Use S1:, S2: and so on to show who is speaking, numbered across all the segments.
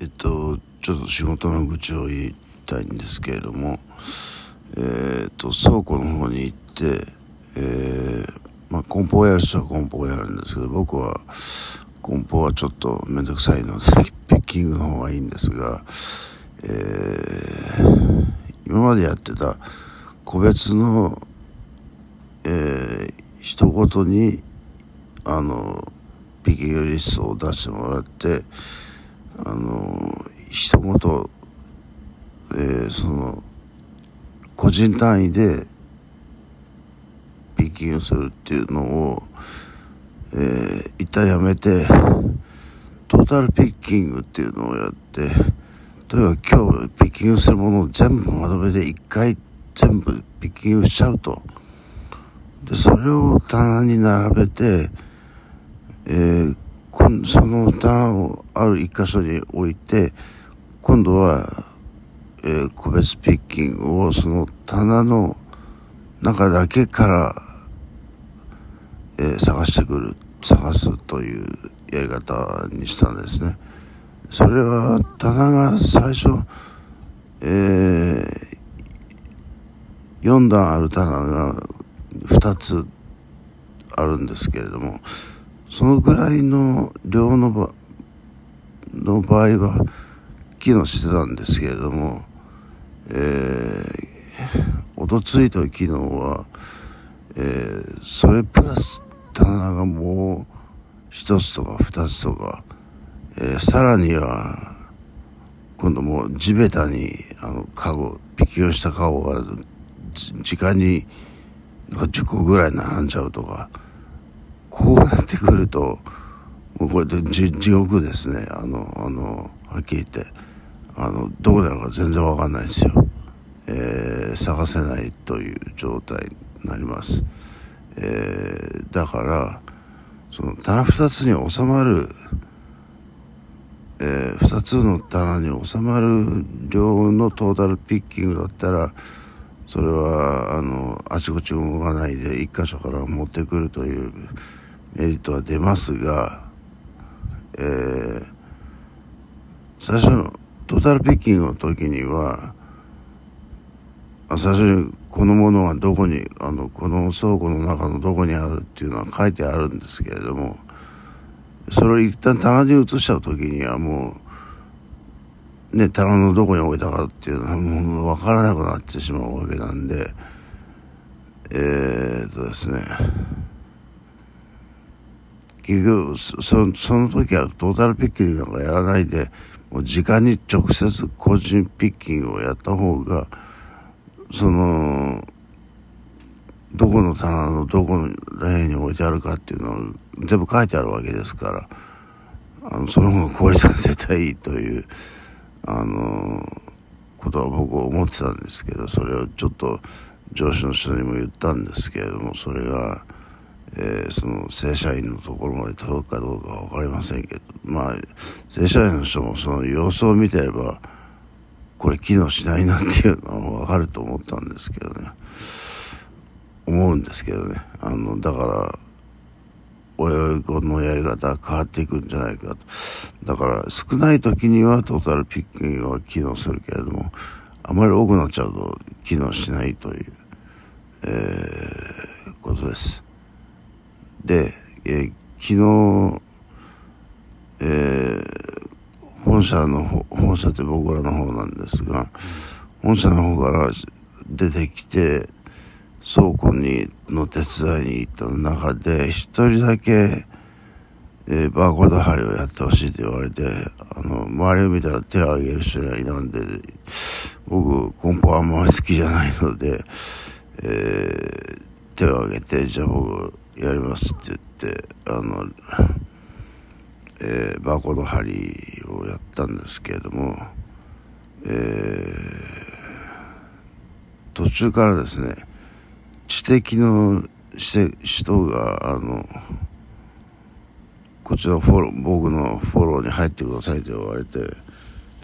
S1: えっとちょっと仕事の愚痴を言いたいんですけれどもえ、っと倉庫の方に行ってえー、まあ梱包をやる人は梱包をやるんですけど僕は梱包はちょっと面倒くさいので ピッキングの方がいいんですがえー、今までやってた個別のえー、一言にあのピッキングリストを出してもらってあの一言、えー、その個人単位でピッキングするっていうのを、えー、一旦やめてトータルピッキングっていうのをやってとにか今日ピッキングするものを全部まとめて一回全部ピッキングしちゃうと。でそれを棚に並べて、えーその棚をある一箇所に置いて今度は、えー、個別ピッキングをその棚の中だけから、えー、探してくる探すというやり方にしたんですね。それは棚が最初、えー、4段ある棚が2つあるんですけれどもそのぐらいの量の場の場合は機能してたんですけれども、えー、おとついと機能は、えー、それプラス棚がもう一つとか二つとか、えー、さらには今度もう地べたにあのカゴピキをしたカゴが時間に10個ぐらい並んじゃうとか。こうなってくるともうこれで地獄ですね。あのあのはっきり言って。あのどこなのか全然わかんないですよ、えー、探せないという状態になります、えー、だからその棚2つに収まるえー、2つの棚に収まる量のトータルピッキングだったらそれはあのあちこち動かないで1箇所から持ってくるというメリットは出ますが、えー、最初のトータルピッキングの時には最初にこのものはどこにあのこの倉庫の中のどこにあるっていうのは書いてあるんですけれどもそれを一旦棚に移しちゃう時にはもうね棚のどこに置いたかっていうのはもう分からなくなってしまうわけなんでえー、っとですね結局そその時はトータルピッキングなんかやらないでもう時間に直接個人ピッキングをやった方がそのどこの棚のどこのら辺に置いてあるかっていうのを全部書いてあるわけですからあのその方が効率が絶対いいというあのことは僕は思ってたんですけどそれをちょっと上司の人にも言ったんですけれどもそれが。えー、その正社員のところまで届くかどうか分かりませんけどまあ正社員の人もその様子を見てればこれ機能しないなっていうのは分かると思ったんですけどね。思うんですけどね。あのだから親子のやり方は変わっていくんじゃないかと。だから少ない時にはトータルピッキングは機能するけれどもあまり多くなっちゃうと機能しないという、えー、ことです。で、えー、昨日、えー、本社の本社って僕らの方なんですが、本社の方から出てきて、倉庫にの手伝いに行った中で、一人だけ、えー、バーコード貼りをやってほしいって言われて、あの、周りを見たら手を挙げる人がいたんで、僕、梱包あんまり好きじゃないので、えー、手を挙げて、じゃあ僕、やりますって言ってあの、えー、バーコード貼りをやったんですけれども、えー、途中からですね知的の人があのこちらフォロー僕のフォローに入ってくださいと言われて、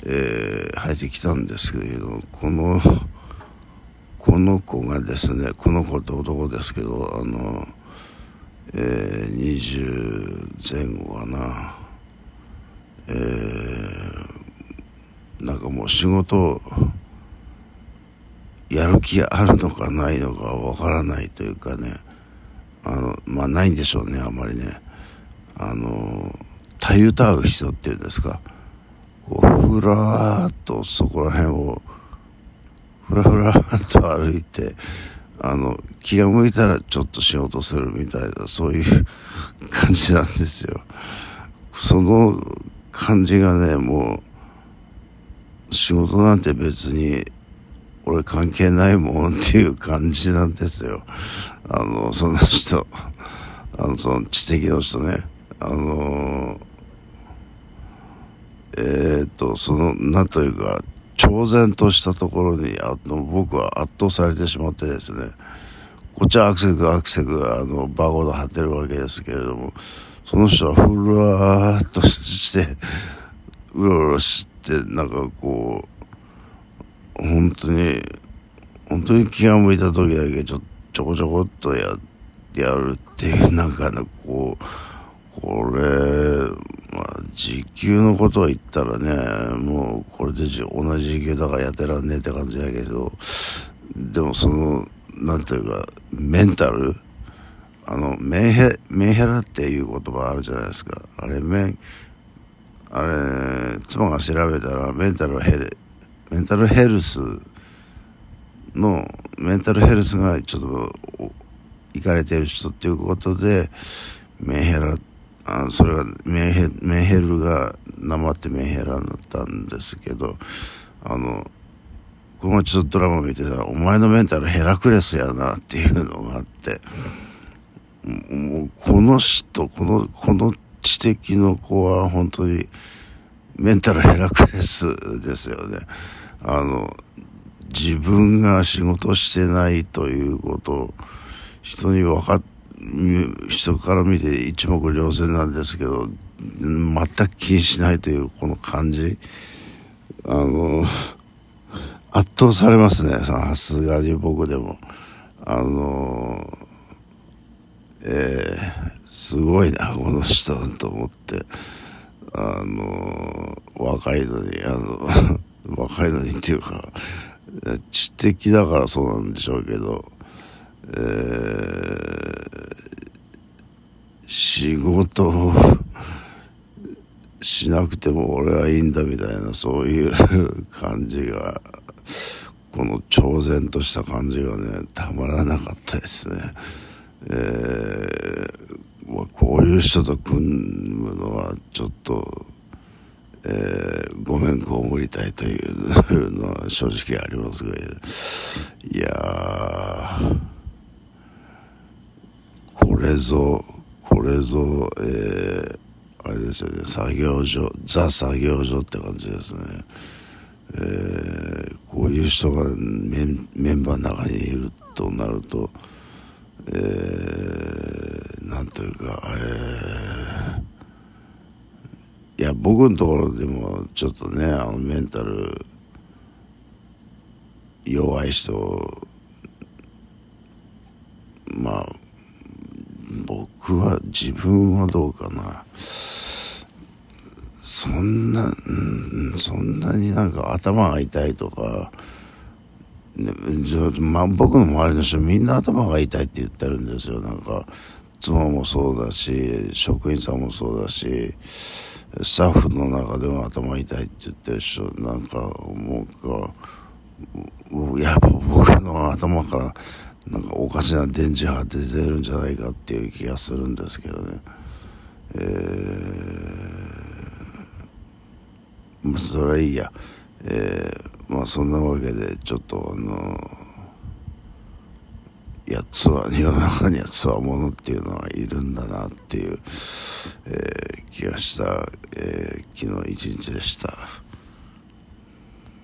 S1: えー、入ってきたんですけれどこのこの子がですねこの子って男ですけどあのえー、20前後かな、えー、なんかもう仕事やる気あるのかないのかわからないというかね。あのまあないんでしょうねあんまりね。あのたゆたう人っていうんですか。こうふらーっとそこら辺をふらふらっと歩いてあの気が向いたらちょっと仕事するみたいなそういう 感じなんですよ。その感じがねもう仕事なんて別に俺関係ないもんっていう感じなんですよ。あのその人あのその知的の人ね。あのえっ、とそのなんというか超然としたところにあの僕は圧倒されてしまってですねこっちはアクセクアクセクあのバーコード貼ってるわけですけれどもその人はふらーっとしてうろうろしてなんかこう本当に本当に気が向いた時だけちょちょこちょこっとややるっていうなんかねこうこれ、まあ、時給のことを言ったらね、もうこれで同じ時給だからやってらんねえって感じだけど、でもその、なんていうか、メンタル？あの、メンヘ、メンヘラっていう言葉あるじゃないですか。あれ、メン、あれ、妻が調べたら、メンタルヘル、メンタルヘルスの、メンタルヘルスがちょっと、いかれてる人っていうことで、メンヘラって、あそれはメンヘメンヘルがなまってメンヘラになったんですけどあのこのちょっとドラマ見てたら「お前のメンタルヘラクレスやな」っていうのがあってもうこの人このこの知的の子は本当にメンタルヘラクレスですよね。あの自分が仕事してないということを人に分かって人から見て一目瞭然なんですけど全く気にしないというこの感じ。あの圧倒されますねさすがに僕でも。あのえー、すごいなこの人と思って。あの若いのにあの 若いのにっていうか知的だからそうなんでしょうけど。えー、仕事をしなくても俺はいいんだみたいなそういう感じがこの超然とした感じがねたまらなかったですね。えー、まあ、こういう人と組むのはちょっと、えー、ごめん被りたいというのは正直ありますがいやーこれぞ、これぞ、えー、あれですよね、作業所、ザ作業所って感じですね。えー、こういう人がメンメンバーの中にいるとなると、えー、なんというか、えー、いや、僕のところでもちょっとね、あのメンタル弱い人、まあ、僕は自分はどうかな。そんな、うん、そんなになんか頭が痛いとか、ま、僕の周りの人みんな頭が痛いって言ってるんですよ。なんか妻もそうだし職員さんもそうだしスタッフの中でも頭痛いって言ってる人なんかもうかやっぱ僕の頭からなんかおかしな電磁波出てるんじゃないかっていう気がするんですけどねえー、まあそれはいいやえー、まあそんなわけでちょっとあのやつは世の中にはつわものっていうのはいるんだなっていう、えー、気がした、えー、昨日一日でした。